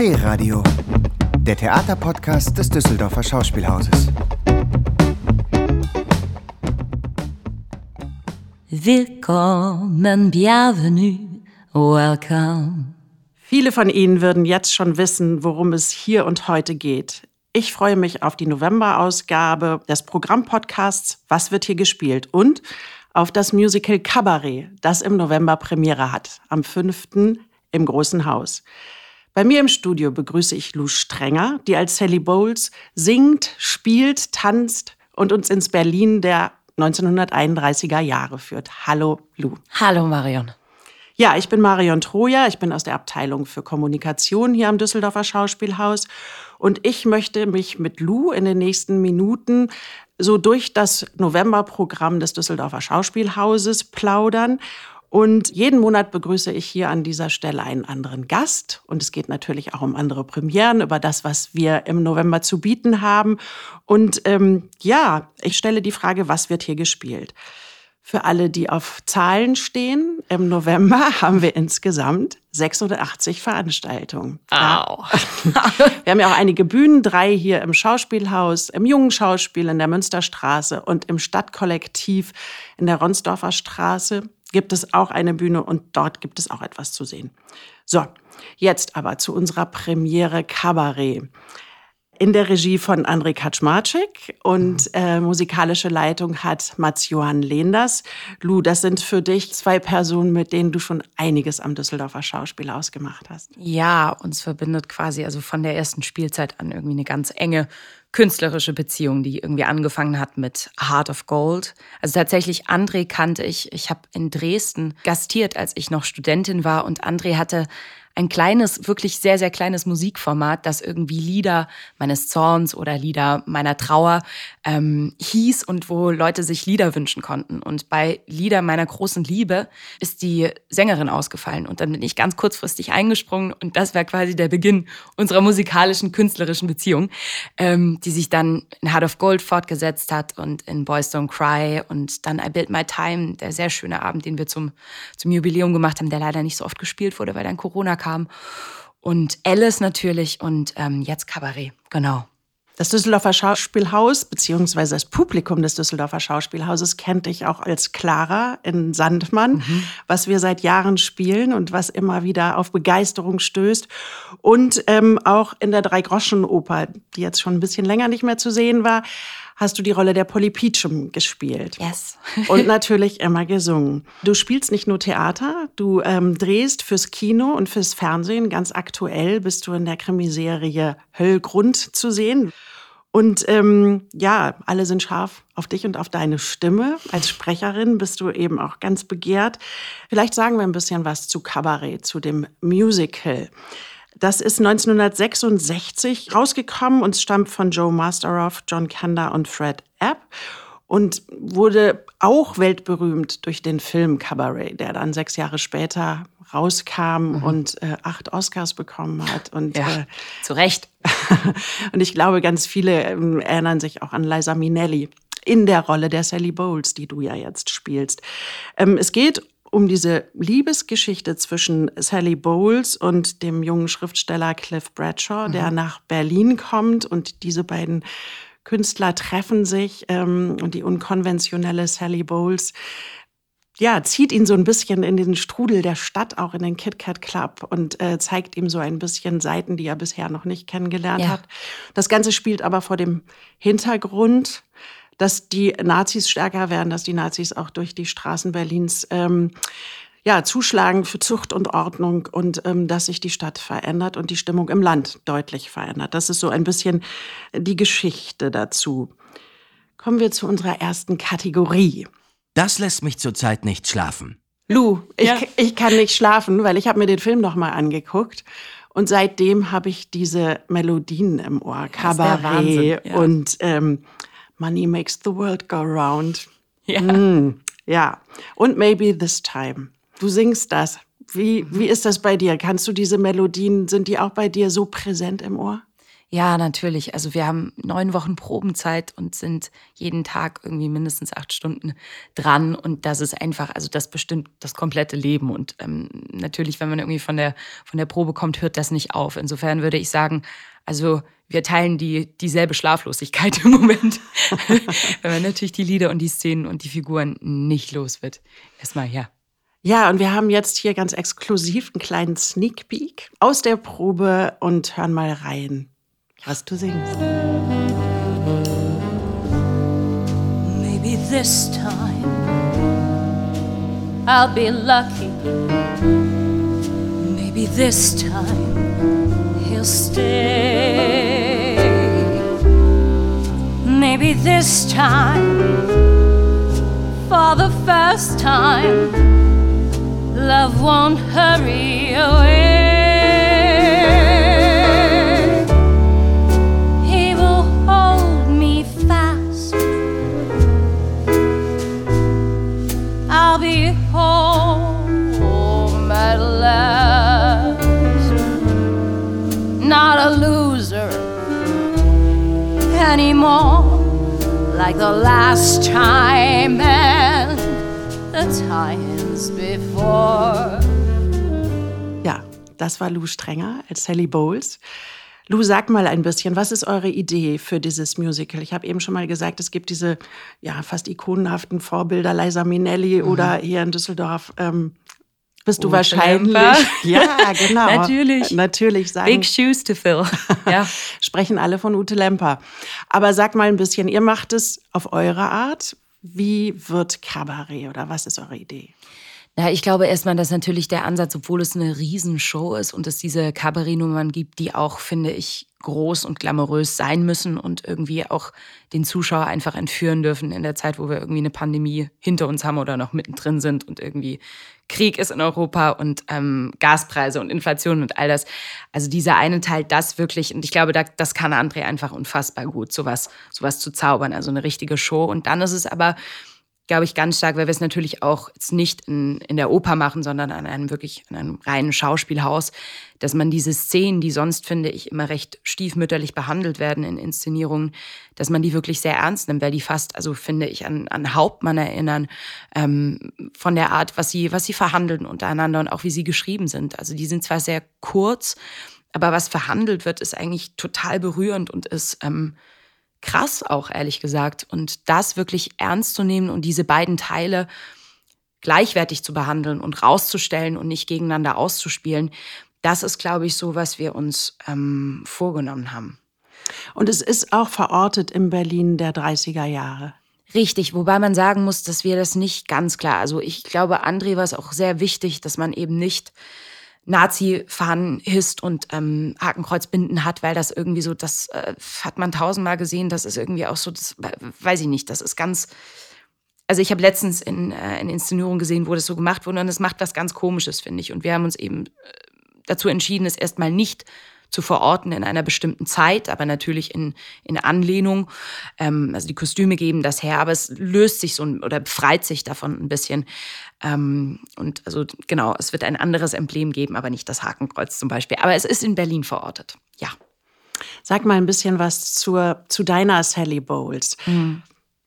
D-Radio, der Theaterpodcast des Düsseldorfer Schauspielhauses. Willkommen, bienvenue, welcome. Viele von Ihnen würden jetzt schon wissen, worum es hier und heute geht. Ich freue mich auf die November-Ausgabe des Programmpodcasts Was wird hier gespielt und auf das Musical Cabaret, das im November Premiere hat, am 5. im Großen Haus. Bei mir im Studio begrüße ich Lou Strenger, die als Sally Bowles singt, spielt, tanzt und uns ins Berlin der 1931er Jahre führt. Hallo, Lou. Hallo, Marion. Ja, ich bin Marion Troja. Ich bin aus der Abteilung für Kommunikation hier am Düsseldorfer Schauspielhaus. Und ich möchte mich mit Lou in den nächsten Minuten so durch das Novemberprogramm des Düsseldorfer Schauspielhauses plaudern und jeden Monat begrüße ich hier an dieser Stelle einen anderen Gast. Und es geht natürlich auch um andere Premieren, über das, was wir im November zu bieten haben. Und ähm, ja, ich stelle die Frage, was wird hier gespielt? Für alle, die auf Zahlen stehen, im November haben wir insgesamt 86 Veranstaltungen. Au. wir haben ja auch einige Bühnen, drei hier im Schauspielhaus, im Jungen Schauspiel in der Münsterstraße und im Stadtkollektiv in der Ronsdorfer Straße gibt es auch eine Bühne und dort gibt es auch etwas zu sehen. So, jetzt aber zu unserer Premiere Cabaret. In der Regie von André Kaczmarczyk und mhm. äh, musikalische Leitung hat Mats-Johann Lehenders. Lu, das sind für dich zwei Personen, mit denen du schon einiges am Düsseldorfer Schauspiel ausgemacht hast. Ja, uns verbindet quasi also von der ersten Spielzeit an irgendwie eine ganz enge künstlerische Beziehung, die irgendwie angefangen hat mit Heart of Gold. Also tatsächlich, André kannte ich. Ich habe in Dresden gastiert, als ich noch Studentin war und André hatte ein kleines, wirklich sehr, sehr kleines Musikformat, das irgendwie Lieder meines Zorns oder Lieder meiner Trauer ähm, hieß und wo Leute sich Lieder wünschen konnten. Und bei Lieder meiner großen Liebe ist die Sängerin ausgefallen. Und dann bin ich ganz kurzfristig eingesprungen und das war quasi der Beginn unserer musikalischen, künstlerischen Beziehung, ähm, die sich dann in Heart of Gold fortgesetzt hat und in Boys Don't Cry und dann I Build My Time, der sehr schöne Abend, den wir zum, zum Jubiläum gemacht haben, der leider nicht so oft gespielt wurde, weil dann Corona kam. Und Alice natürlich und ähm, jetzt Cabaret, genau. Das Düsseldorfer Schauspielhaus beziehungsweise das Publikum des Düsseldorfer Schauspielhauses kennt dich auch als Clara in Sandmann, mhm. was wir seit Jahren spielen und was immer wieder auf Begeisterung stößt. Und ähm, auch in der Dreigroschenoper, die jetzt schon ein bisschen länger nicht mehr zu sehen war, hast du die Rolle der Polly Peachum gespielt. Yes. und natürlich immer gesungen. Du spielst nicht nur Theater, du ähm, drehst fürs Kino und fürs Fernsehen. Ganz aktuell bist du in der Krimiserie Höllgrund zu sehen. Und ähm, ja, alle sind scharf auf dich und auf deine Stimme. Als Sprecherin bist du eben auch ganz begehrt. Vielleicht sagen wir ein bisschen was zu Cabaret, zu dem Musical. Das ist 1966 rausgekommen und stammt von Joe Masteroff, John Kander und Fred App und wurde auch weltberühmt durch den Film Cabaret, der dann sechs Jahre später rauskam mhm. und äh, acht Oscars bekommen hat. Und, ja, äh, zu Recht. und ich glaube, ganz viele äh, erinnern sich auch an Liza Minnelli in der Rolle der Sally Bowles, die du ja jetzt spielst. Ähm, es geht um diese Liebesgeschichte zwischen Sally Bowles und dem jungen Schriftsteller Cliff Bradshaw, mhm. der nach Berlin kommt und diese beiden Künstler treffen sich ähm, und die unkonventionelle Sally Bowles ja, zieht ihn so ein bisschen in den Strudel der Stadt, auch in den Kit Kat Club und äh, zeigt ihm so ein bisschen Seiten, die er bisher noch nicht kennengelernt ja. hat. Das Ganze spielt aber vor dem Hintergrund dass die Nazis stärker werden, dass die Nazis auch durch die Straßen Berlins ähm, ja, zuschlagen für Zucht und Ordnung und ähm, dass sich die Stadt verändert und die Stimmung im Land deutlich verändert. Das ist so ein bisschen die Geschichte dazu. Kommen wir zu unserer ersten Kategorie. Das lässt mich zurzeit nicht schlafen. Lou, ich, ja. ich kann nicht schlafen, weil ich habe mir den Film noch mal angeguckt und seitdem habe ich diese Melodien im Ohr, Kabarett ja. und ähm, Money makes the world go round. Ja. Mm, ja. Und maybe this time. Du singst das. Wie, wie ist das bei dir? Kannst du diese Melodien, sind die auch bei dir so präsent im Ohr? Ja, natürlich. Also wir haben neun Wochen Probenzeit und sind jeden Tag irgendwie mindestens acht Stunden dran. Und das ist einfach, also das bestimmt das komplette Leben. Und ähm, natürlich, wenn man irgendwie von der, von der Probe kommt, hört das nicht auf. Insofern würde ich sagen, also wir teilen die, dieselbe Schlaflosigkeit im Moment. wenn man natürlich die Lieder und die Szenen und die Figuren nicht los wird. Erstmal, ja. Ja, und wir haben jetzt hier ganz exklusiv einen kleinen Sneak Peek aus der Probe und hören mal rein, was du singst. Maybe this time I'll be lucky. Maybe this time he'll stay. Maybe this time, for the first time, love won't hurry away. Like the last time and the times before. Ja, das war Lou Strenger als Sally Bowles. Lou, sag mal ein bisschen, was ist eure Idee für dieses Musical? Ich habe eben schon mal gesagt, es gibt diese ja, fast ikonenhaften Vorbilder, Liza Minnelli oder hier in Düsseldorf. Ähm, bist du wahrscheinlich. Ja, genau. Natürlich. Natürlich sagen, Big shoes to fill. Ja. sprechen alle von Ute Lemper. Aber sag mal ein bisschen, ihr macht es auf eure Art. Wie wird Kabarett oder was ist eure Idee? Ja, ich glaube erstmal, dass natürlich der Ansatz, obwohl es eine Riesenshow ist und es diese Kabarettnummern gibt, die auch, finde ich, groß und glamourös sein müssen und irgendwie auch den Zuschauer einfach entführen dürfen in der Zeit, wo wir irgendwie eine Pandemie hinter uns haben oder noch mittendrin sind und irgendwie Krieg ist in Europa und ähm, Gaspreise und Inflation und all das. Also dieser eine Teil, das wirklich, und ich glaube, da, das kann André einfach unfassbar gut, sowas, sowas zu zaubern, also eine richtige Show. Und dann ist es aber glaube ich, ganz stark, weil wir es natürlich auch jetzt nicht in, in der Oper machen, sondern an einem wirklich an einem reinen Schauspielhaus, dass man diese Szenen, die sonst, finde ich, immer recht stiefmütterlich behandelt werden in Inszenierungen, dass man die wirklich sehr ernst nimmt, weil die fast, also finde ich, an, an Hauptmann erinnern, ähm, von der Art, was sie, was sie verhandeln untereinander und auch wie sie geschrieben sind. Also die sind zwar sehr kurz, aber was verhandelt wird, ist eigentlich total berührend und ist ähm, krass auch, ehrlich gesagt. Und das wirklich ernst zu nehmen und diese beiden Teile gleichwertig zu behandeln und rauszustellen und nicht gegeneinander auszuspielen, das ist, glaube ich, so, was wir uns ähm, vorgenommen haben. Und es ist auch verortet im Berlin der 30er Jahre. Richtig, wobei man sagen muss, dass wir das nicht ganz klar, also ich glaube, André war es auch sehr wichtig, dass man eben nicht Nazi-Fahnen hisst und ähm, Hakenkreuzbinden hat, weil das irgendwie so, das äh, hat man tausendmal gesehen, das ist irgendwie auch so, das weiß ich nicht, das ist ganz, also ich habe letztens in, äh, in Inszenierung gesehen, wo das so gemacht wurde und es macht was ganz Komisches, finde ich. Und wir haben uns eben äh, dazu entschieden, es erstmal nicht zu verorten in einer bestimmten Zeit, aber natürlich in, in Anlehnung. Ähm, also die Kostüme geben das her, aber es löst sich so oder befreit sich davon ein bisschen. Ähm, und also genau, es wird ein anderes Emblem geben, aber nicht das Hakenkreuz zum Beispiel. Aber es ist in Berlin verortet. Ja. Sag mal ein bisschen was zur, zu deiner Sally Bowles.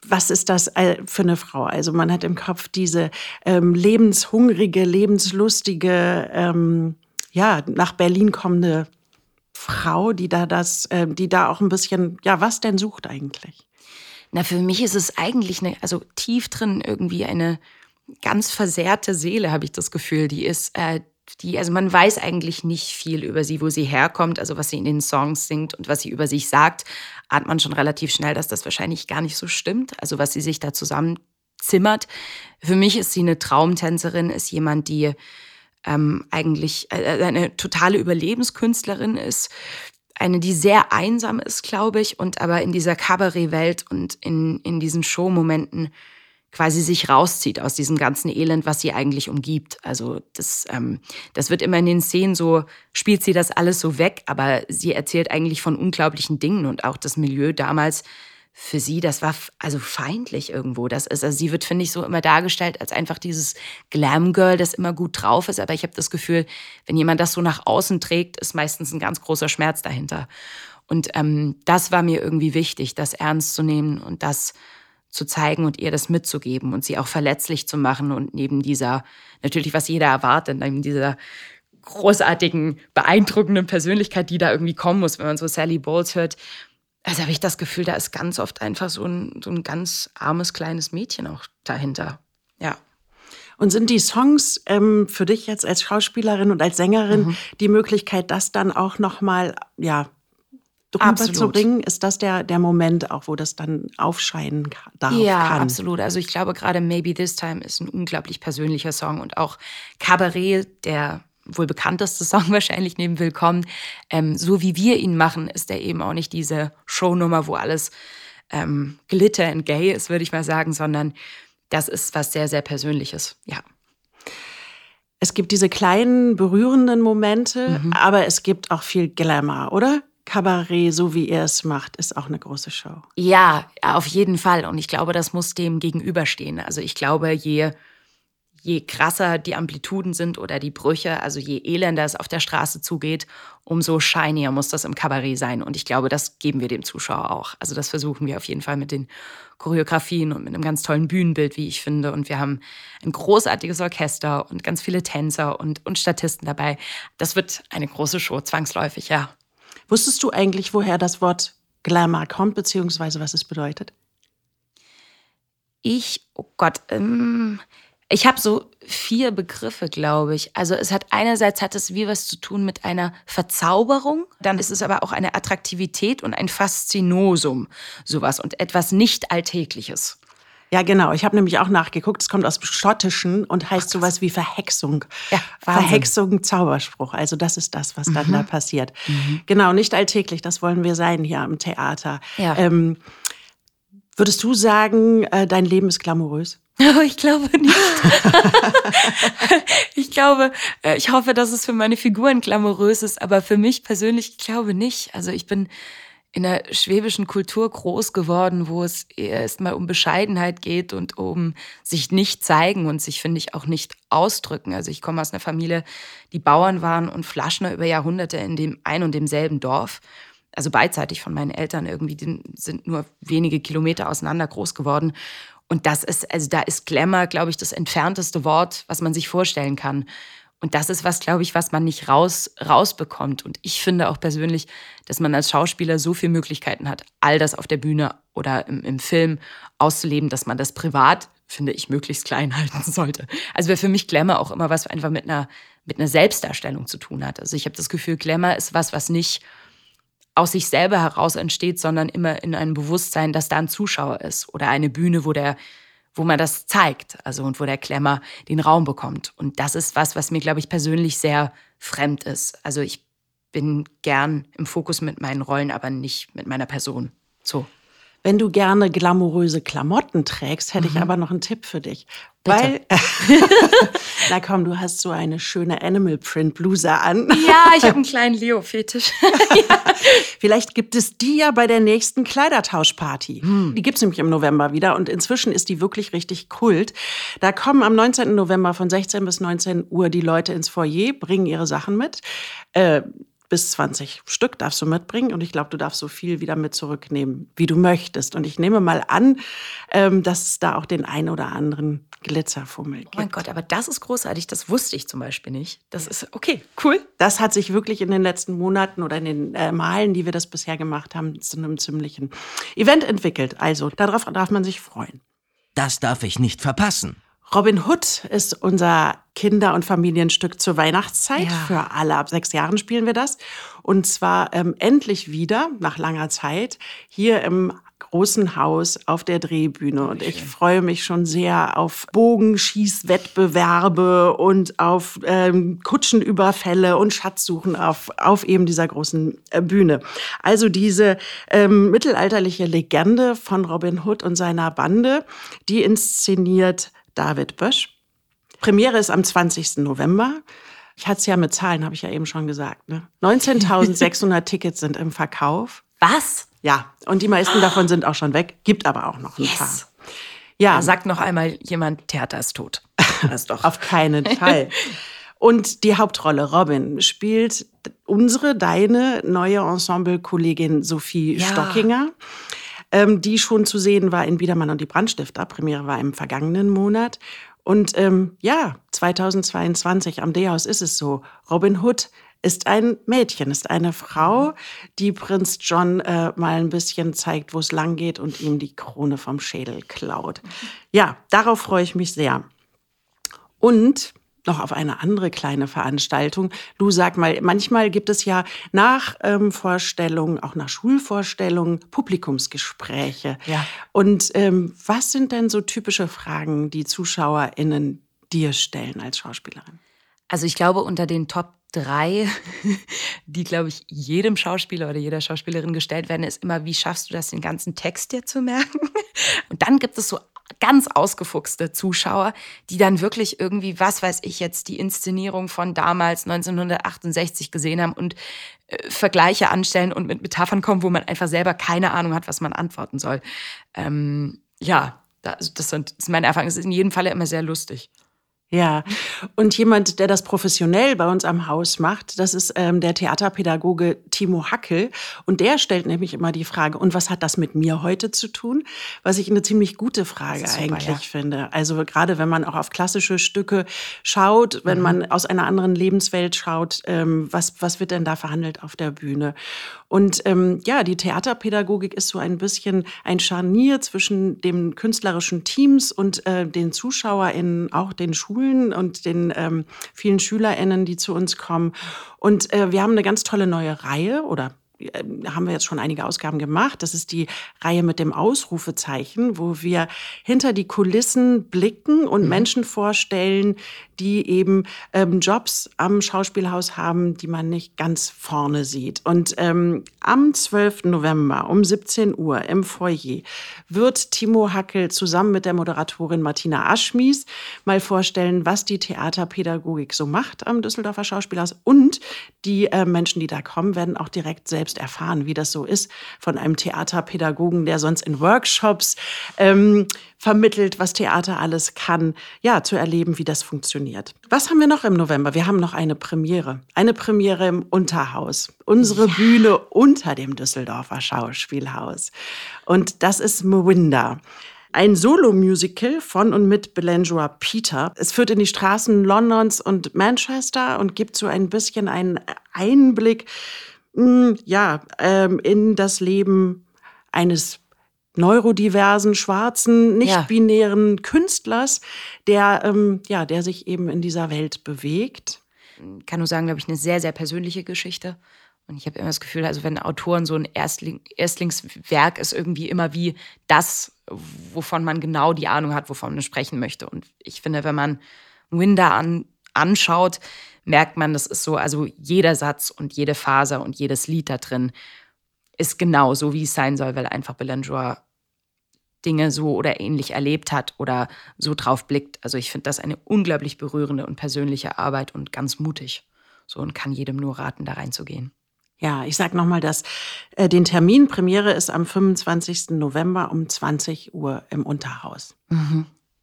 Was ist das äh, für eine Frau? Also man hat im Kopf diese ähm, lebenshungrige, lebenslustige, ähm, ja, nach Berlin kommende Frau, die da das, äh, die da auch ein bisschen, ja, was denn sucht eigentlich? Na, für mich ist es eigentlich eine, also tief drin irgendwie eine ganz versehrte Seele, habe ich das Gefühl. Die ist, äh, die, also man weiß eigentlich nicht viel über sie, wo sie herkommt, also was sie in den Songs singt und was sie über sich sagt, ahnt man schon relativ schnell, dass das wahrscheinlich gar nicht so stimmt. Also was sie sich da zusammenzimmert. Für mich ist sie eine Traumtänzerin, ist jemand, die ähm, eigentlich äh, eine totale Überlebenskünstlerin ist, eine, die sehr einsam ist, glaube ich, und aber in dieser Kabarettwelt und in, in diesen Showmomenten quasi sich rauszieht aus diesem ganzen Elend, was sie eigentlich umgibt. Also das, ähm, das wird immer in den Szenen so, spielt sie das alles so weg, aber sie erzählt eigentlich von unglaublichen Dingen und auch das Milieu damals für sie, das war also feindlich irgendwo. Das ist, also sie wird, finde ich, so immer dargestellt als einfach dieses Glam-Girl, das immer gut drauf ist. Aber ich habe das Gefühl, wenn jemand das so nach außen trägt, ist meistens ein ganz großer Schmerz dahinter. Und ähm, das war mir irgendwie wichtig, das ernst zu nehmen und das zu zeigen und ihr das mitzugeben und sie auch verletzlich zu machen und neben dieser, natürlich was jeder erwartet, neben dieser großartigen, beeindruckenden Persönlichkeit, die da irgendwie kommen muss, wenn man so Sally Bowles hört, also habe ich das Gefühl, da ist ganz oft einfach so ein, so ein ganz armes kleines Mädchen auch dahinter. Ja. Und sind die Songs ähm, für dich jetzt als Schauspielerin und als Sängerin mhm. die Möglichkeit, das dann auch noch mal ja rüberzubringen? Ist das der, der Moment auch, wo das dann aufscheinen darf? Ja, kann? absolut. Also ich glaube, gerade Maybe This Time ist ein unglaublich persönlicher Song und auch Cabaret, der wohl bekannteste Song wahrscheinlich neben Willkommen. Ähm, so wie wir ihn machen, ist er eben auch nicht diese Shownummer, wo alles ähm, Glitter und Gay ist, würde ich mal sagen, sondern das ist was sehr, sehr Persönliches, ja. Es gibt diese kleinen, berührenden Momente, mhm. aber es gibt auch viel Glamour, oder? Kabarett, so wie er es macht, ist auch eine große Show. Ja, auf jeden Fall. Und ich glaube, das muss dem gegenüberstehen. Also ich glaube, je je krasser die Amplituden sind oder die Brüche, also je elender es auf der Straße zugeht, umso shinier muss das im Kabarett sein. Und ich glaube, das geben wir dem Zuschauer auch. Also das versuchen wir auf jeden Fall mit den Choreografien und mit einem ganz tollen Bühnenbild, wie ich finde. Und wir haben ein großartiges Orchester und ganz viele Tänzer und, und Statisten dabei. Das wird eine große Show, zwangsläufig, ja. Wusstest du eigentlich, woher das Wort Glamour kommt, beziehungsweise was es bedeutet? Ich, oh Gott, ähm, ich habe so vier Begriffe, glaube ich. Also es hat einerseits hat es wie was zu tun mit einer Verzauberung, dann ist es aber auch eine Attraktivität und ein Faszinosum, sowas und etwas nicht Alltägliches. Ja, genau. Ich habe nämlich auch nachgeguckt. Es kommt aus dem Schottischen und heißt Ach, sowas wie Verhexung. Ja, Verhexung, Zauberspruch. Also das ist das, was dann mhm. da passiert. Mhm. Genau, nicht alltäglich. Das wollen wir sein hier am Theater. Ja. Ähm, würdest du sagen, äh, dein Leben ist glamourös? Aber ich glaube nicht. ich glaube, äh, ich hoffe, dass es für meine Figuren glamourös ist, aber für mich persönlich, ich glaube nicht. Also ich bin in der schwäbischen Kultur groß geworden, wo es erstmal um Bescheidenheit geht und um sich nicht zeigen und sich, finde ich, auch nicht ausdrücken. Also ich komme aus einer Familie, die Bauern waren und Flaschner über Jahrhunderte in dem ein und demselben Dorf. Also beidseitig von meinen Eltern irgendwie, die sind nur wenige Kilometer auseinander groß geworden. Und das ist, also da ist Glamour, glaube ich, das entfernteste Wort, was man sich vorstellen kann. Und das ist was, glaube ich, was man nicht raus, rausbekommt. Und ich finde auch persönlich, dass man als Schauspieler so viele Möglichkeiten hat, all das auf der Bühne oder im, im Film auszuleben, dass man das privat, finde ich, möglichst klein halten sollte. Also wäre für mich Glamour auch immer was einfach mit einer, mit einer Selbstdarstellung zu tun hat. Also ich habe das Gefühl, Glamour ist was, was nicht aus sich selber heraus entsteht, sondern immer in einem Bewusstsein, dass da ein Zuschauer ist oder eine Bühne, wo der wo man das zeigt, also und wo der Klemmer den Raum bekommt. Und das ist was, was mir, glaube ich, persönlich sehr fremd ist. Also ich bin gern im Fokus mit meinen Rollen, aber nicht mit meiner Person. So. Wenn du gerne glamouröse Klamotten trägst, hätte mhm. ich aber noch einen Tipp für dich. Bitte. Weil, na komm, du hast so eine schöne Animal Print Bluse an. Ja, ich habe einen kleinen Leo-Fetisch. ja. Vielleicht gibt es die ja bei der nächsten Kleidertauschparty. Hm. Die gibt es nämlich im November wieder und inzwischen ist die wirklich richtig kult. Da kommen am 19. November von 16 bis 19 Uhr die Leute ins Foyer, bringen ihre Sachen mit. Äh, bis 20 Stück darfst du mitbringen und ich glaube, du darfst so viel wieder mit zurücknehmen, wie du möchtest. Und ich nehme mal an, ähm, dass es da auch den ein oder anderen Glitzerfummel gibt. Oh mein Gott, aber das ist großartig. Das wusste ich zum Beispiel nicht. Das ist okay, cool. Das hat sich wirklich in den letzten Monaten oder in den äh, Malen, die wir das bisher gemacht haben, zu einem ziemlichen Event entwickelt. Also darauf darf man sich freuen. Das darf ich nicht verpassen. Robin Hood ist unser Kinder- und Familienstück zur Weihnachtszeit. Ja. Für alle ab sechs Jahren spielen wir das. Und zwar ähm, endlich wieder, nach langer Zeit, hier im großen Haus auf der Drehbühne. Und ich freue mich schon sehr auf Bogenschießwettbewerbe und auf ähm, Kutschenüberfälle und Schatzsuchen auf, auf eben dieser großen äh, Bühne. Also diese ähm, mittelalterliche Legende von Robin Hood und seiner Bande, die inszeniert David Bösch. Premiere ist am 20. November. Ich hatte es ja mit Zahlen, habe ich ja eben schon gesagt. Ne? 19.600 Tickets sind im Verkauf. Was? Ja, und die meisten davon sind auch schon weg. Gibt aber auch noch ein yes. paar. Ja, sagt noch einmal jemand, Theater ist tot. Das ist doch. Auf keinen Fall. Und die Hauptrolle, Robin, spielt unsere, deine neue Ensemble-Kollegin Sophie Ja. Stockinger, ähm, die schon zu sehen war in Biedermann und die Brandstifter. Premiere war im vergangenen Monat. Und ähm, ja, 2022 am D-Haus ist es so. Robin Hood ist ein Mädchen, ist eine Frau, die Prinz John äh, mal ein bisschen zeigt, wo es lang geht und ihm die Krone vom Schädel klaut. Ja, darauf freue ich mich sehr. Und noch auf eine andere kleine Veranstaltung. Lu, sag mal, manchmal gibt es ja nach ähm, Vorstellungen, auch nach Schulvorstellungen, Publikumsgespräche. Ja. Und ähm, was sind denn so typische Fragen, die ZuschauerInnen dir stellen als Schauspielerin? Also ich glaube, unter den Top drei, die, glaube ich, jedem Schauspieler oder jeder Schauspielerin gestellt werden, ist immer, wie schaffst du das, den ganzen Text dir zu merken? Und dann gibt es so ganz ausgefuchste Zuschauer, die dann wirklich irgendwie, was weiß ich jetzt, die Inszenierung von damals 1968 gesehen haben und äh, Vergleiche anstellen und mit Metaphern kommen, wo man einfach selber keine Ahnung hat, was man antworten soll. Ähm, ja, das, sind, das ist meine Erfahrung. Es ist in jedem Falle immer sehr lustig. Ja, und jemand, der das professionell bei uns am Haus macht, das ist ähm, der Theaterpädagoge Timo Hackel. Und der stellt nämlich immer die Frage, und was hat das mit mir heute zu tun? Was ich eine ziemlich gute Frage super, eigentlich ja. finde. Also gerade wenn man auch auf klassische Stücke schaut, wenn Mhm. man aus einer anderen Lebenswelt schaut, ähm, was, was wird denn da verhandelt auf der Bühne? Und ähm, ja, die Theaterpädagogik ist so ein bisschen ein Scharnier zwischen den künstlerischen Teams und äh, den ZuschauerInnen, auch den Schulen und den ähm, vielen SchülerInnen, die zu uns kommen. Und äh, wir haben eine ganz tolle neue Reihe oder äh, haben wir jetzt schon einige Ausgaben gemacht. Das ist die Reihe mit dem Ausrufezeichen, wo wir hinter die Kulissen blicken und Menschen vorstellen, die eben ähm, Jobs am Schauspielhaus haben, die man nicht ganz vorne sieht. Und ähm, am 12. November um 17 Uhr im Foyer wird Timo Hackel zusammen mit der Moderatorin Martina Aschmies mal vorstellen, was die Theaterpädagogik so macht am Düsseldorfer Schauspielhaus. Und die äh, Menschen, die da kommen, werden auch direkt selbst erfahren, wie das so ist von einem Theaterpädagogen, der sonst in Workshops ähm, vermittelt, was Theater alles kann, ja, zu erleben, wie das funktioniert. Was haben wir noch im November? Wir haben noch eine Premiere. Eine Premiere im Unterhaus. Unsere Bühne unter dem Düsseldorfer Schauspielhaus. Und das ist Mwinda. Ein Solo-Musical von und mit Belangera Peter. Es führt in die Straßen Londons und Manchester und gibt so ein bisschen einen Einblick mh, ja, ähm, in das Leben eines neurodiversen, schwarzen, nicht-binären Künstlers, der, ähm, ja, der sich eben in dieser Welt bewegt. kann nur sagen, glaube ich, eine sehr, sehr persönliche Geschichte. Und ich habe immer das Gefühl, also wenn Autoren so ein Erstling, Erstlingswerk ist irgendwie immer wie das, wovon man genau die Ahnung hat, wovon man sprechen möchte. Und ich finde, wenn man Winder an, anschaut, merkt man, das ist so, also jeder Satz und jede Faser und jedes Lied da drin ist genau so, wie es sein soll, weil einfach Belanger Dinge so oder ähnlich erlebt hat oder so drauf blickt. Also ich finde das eine unglaublich berührende und persönliche Arbeit und ganz mutig. So und kann jedem nur raten, da reinzugehen. Ja, ich sag nochmal das. Äh, den Termin, Premiere ist am 25. November um 20 Uhr im Unterhaus.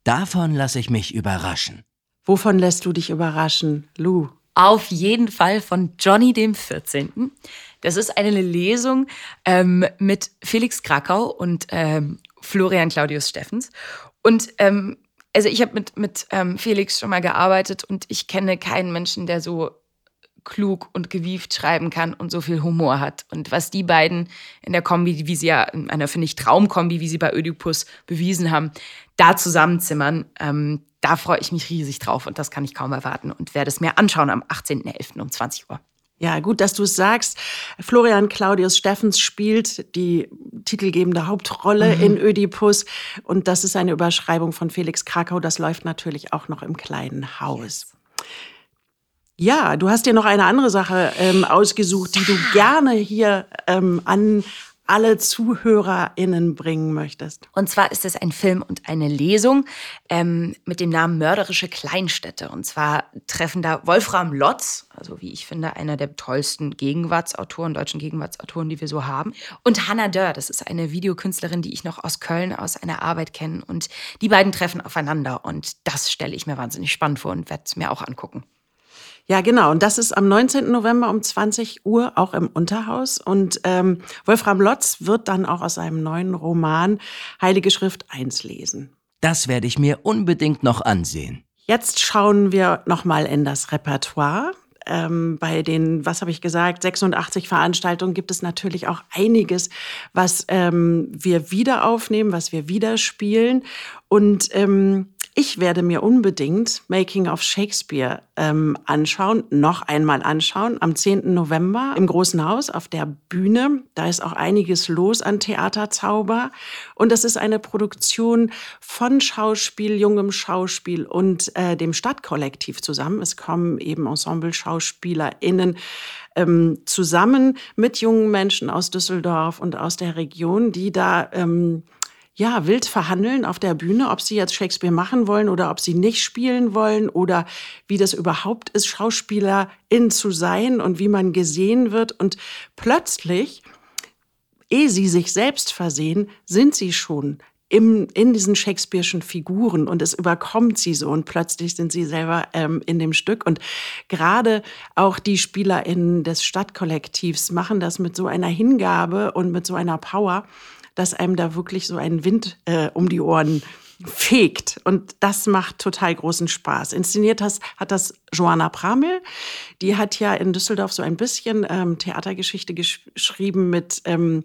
Davon lasse ich mich überraschen. Wovon lässt du dich überraschen, Lou? Auf jeden Fall von Johnny dem 14. Das ist eine Lesung ähm, mit Felix Krakau und ähm, Florian Claudius Steffens. Und ähm, also ich habe mit, mit ähm, Felix schon mal gearbeitet und ich kenne keinen Menschen, der so klug und gewieft schreiben kann und so viel Humor hat. Und was die beiden in der Kombi, wie sie ja in einer, finde ich, Traumkombi, wie sie bei Ödipus bewiesen haben, da zusammenzimmern, ähm, da freue ich mich riesig drauf und das kann ich kaum erwarten und werde es mir anschauen am 18.11. um 20 Uhr. Ja, gut, dass du es sagst. Florian Claudius Steffens spielt die titelgebende Hauptrolle in Ödipus. Und das ist eine Überschreibung von Felix Krakau. Das läuft natürlich auch noch im kleinen Haus. Ja, du hast dir noch eine andere Sache ähm, ausgesucht, die du gerne hier ähm, an alle ZuhörerInnen bringen möchtest. Und zwar ist es ein Film und eine Lesung ähm, mit dem Namen Mörderische Kleinstädte. Und zwar treffen da Wolfram Lotz, also wie ich finde, einer der tollsten Gegenwartsautoren, deutschen Gegenwartsautoren, die wir so haben. Und Hannah Dörr, das ist eine Videokünstlerin, die ich noch aus Köln aus einer Arbeit kenne. Und die beiden treffen aufeinander. Und das stelle ich mir wahnsinnig spannend vor und werde es mir auch angucken. Ja, genau. Und das ist am 19. November um 20 Uhr auch im Unterhaus. Und ähm, Wolfram Lotz wird dann auch aus seinem neuen Roman Heilige Schrift 1 lesen. Das werde ich mir unbedingt noch ansehen. Jetzt schauen wir nochmal in das Repertoire. Ähm, bei den, was habe ich gesagt, 86 Veranstaltungen gibt es natürlich auch einiges, was ähm, wir wieder aufnehmen, was wir wieder spielen. Und ähm, ich werde mir unbedingt Making of Shakespeare ähm, anschauen, noch einmal anschauen, am 10. November im Großen Haus auf der Bühne. Da ist auch einiges los an Theaterzauber. Und das ist eine Produktion von Schauspiel, jungem Schauspiel und äh, dem Stadtkollektiv zusammen. Es kommen eben Ensemble-SchauspielerInnen ähm, zusammen mit jungen Menschen aus Düsseldorf und aus der Region, die da ähm, ja, wild verhandeln auf der Bühne, ob sie jetzt Shakespeare machen wollen oder ob sie nicht spielen wollen oder wie das überhaupt ist, Schauspielerin zu sein und wie man gesehen wird. Und plötzlich, ehe sie sich selbst versehen, sind sie schon im, in diesen Shakespeare'schen Figuren und es überkommt sie so und plötzlich sind sie selber ähm, in dem Stück. Und gerade auch die SpielerInnen des Stadtkollektivs machen das mit so einer Hingabe und mit so einer Power, dass einem da wirklich so ein Wind äh, um die Ohren fegt. Und das macht total großen Spaß. Inszeniert das, hat das Joanna Pramel. Die hat ja in Düsseldorf so ein bisschen ähm, Theatergeschichte gesch geschrieben mit ähm,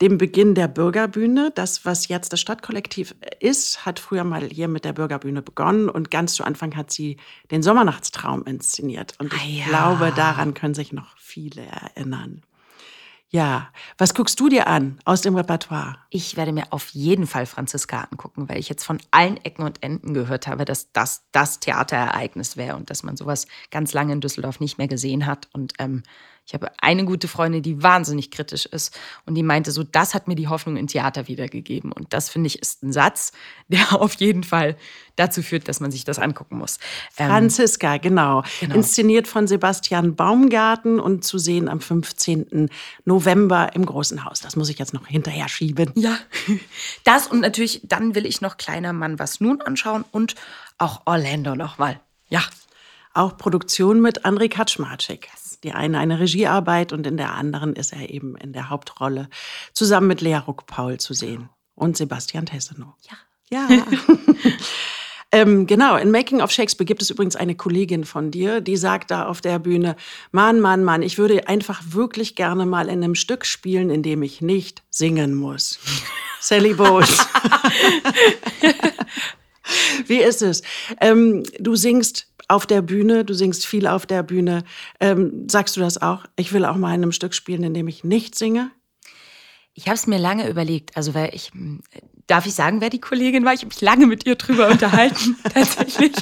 dem Beginn der Bürgerbühne. Das, was jetzt das Stadtkollektiv ist, hat früher mal hier mit der Bürgerbühne begonnen. Und ganz zu Anfang hat sie den Sommernachtstraum inszeniert. Und ich ah ja. glaube, daran können sich noch viele erinnern. Ja, was guckst du dir an aus dem Repertoire? Ich werde mir auf jeden Fall Franziska angucken, weil ich jetzt von allen Ecken und Enden gehört habe, dass das das Theaterereignis wäre und dass man sowas ganz lange in Düsseldorf nicht mehr gesehen hat. Und ähm, ich habe eine gute Freundin, die wahnsinnig kritisch ist und die meinte so, das hat mir die Hoffnung in Theater wiedergegeben. Und das finde ich ist ein Satz, der auf jeden Fall dazu führt, dass man sich das angucken muss. Ähm, Franziska, genau. genau. Inszeniert von Sebastian Baumgarten und zu sehen am 15. November im Großen Haus. Das muss ich jetzt noch hinterher schieben. Ja, das und natürlich, dann will ich noch Kleiner Mann was nun anschauen und auch Orlando nochmal. Ja. Auch Produktion mit André Kaczmarczyk. Yes die eine eine Regiearbeit und in der anderen ist er eben in der Hauptrolle zusammen mit Lea Ruck-Paul zu sehen und Sebastian Tessenow. Ja. Ja. ähm, genau, in Making of Shakespeare gibt es übrigens eine Kollegin von dir, die sagt da auf der Bühne, Mann, Mann, Mann, ich würde einfach wirklich gerne mal in einem Stück spielen, in dem ich nicht singen muss. Sally Bowles. Wie ist es? Ähm, du singst auf der Bühne, du singst viel auf der Bühne. Ähm, sagst du das auch? Ich will auch mal in einem Stück spielen, in dem ich nicht singe? Ich habe es mir lange überlegt. Also, weil ich, hm, darf ich sagen, wer die Kollegin war? Ich habe mich lange mit ihr drüber unterhalten, tatsächlich.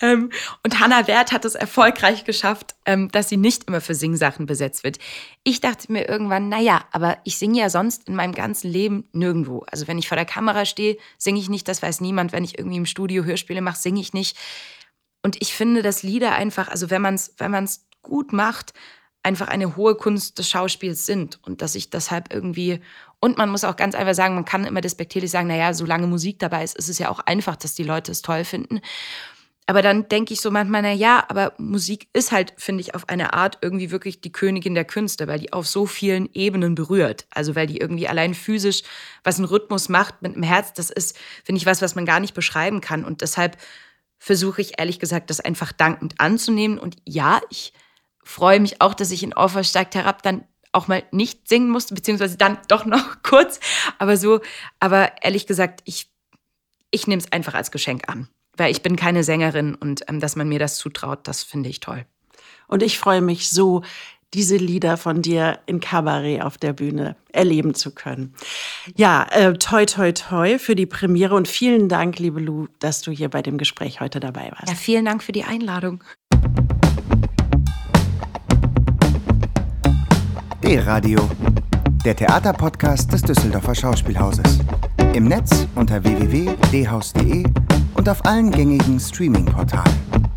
Ähm, und Hannah Wert hat es erfolgreich geschafft, ähm, dass sie nicht immer für Singsachen besetzt wird. Ich dachte mir irgendwann, naja, aber ich singe ja sonst in meinem ganzen Leben nirgendwo. Also, wenn ich vor der Kamera stehe, singe ich nicht, das weiß niemand. Wenn ich irgendwie im Studio Hörspiele mache, singe ich nicht. Und ich finde, dass Lieder einfach, also wenn man es wenn man's gut macht, einfach eine hohe Kunst des Schauspiels sind und dass ich deshalb irgendwie und man muss auch ganz einfach sagen, man kann immer despektierlich sagen, naja, solange Musik dabei ist, ist es ja auch einfach, dass die Leute es toll finden. Aber dann denke ich so manchmal, na ja, aber Musik ist halt, finde ich, auf eine Art irgendwie wirklich die Königin der Künste, weil die auf so vielen Ebenen berührt. Also weil die irgendwie allein physisch, was ein Rhythmus macht mit dem Herz, das ist, finde ich, was, was man gar nicht beschreiben kann. Und deshalb versuche ich ehrlich gesagt, das einfach dankend anzunehmen. Und ja, ich freue mich auch, dass ich in Offer steigt herab dann auch mal nicht singen musste, beziehungsweise dann doch noch kurz. Aber so, aber ehrlich gesagt, ich, ich nehme es einfach als Geschenk an. Weil ich bin keine Sängerin und ähm, dass man mir das zutraut, das finde ich toll. Und ich freue mich so, diese Lieder von dir in Kabarett auf der Bühne erleben zu können. Ja, äh, toi, toi, toi für die Premiere und vielen Dank, liebe Lu, dass du hier bei dem Gespräch heute dabei warst. Ja, vielen Dank für die Einladung. D-Radio, der Theaterpodcast des Düsseldorfer Schauspielhauses. Im Netz unter www.dhaus.de und auf allen gängigen Streaming-Portalen.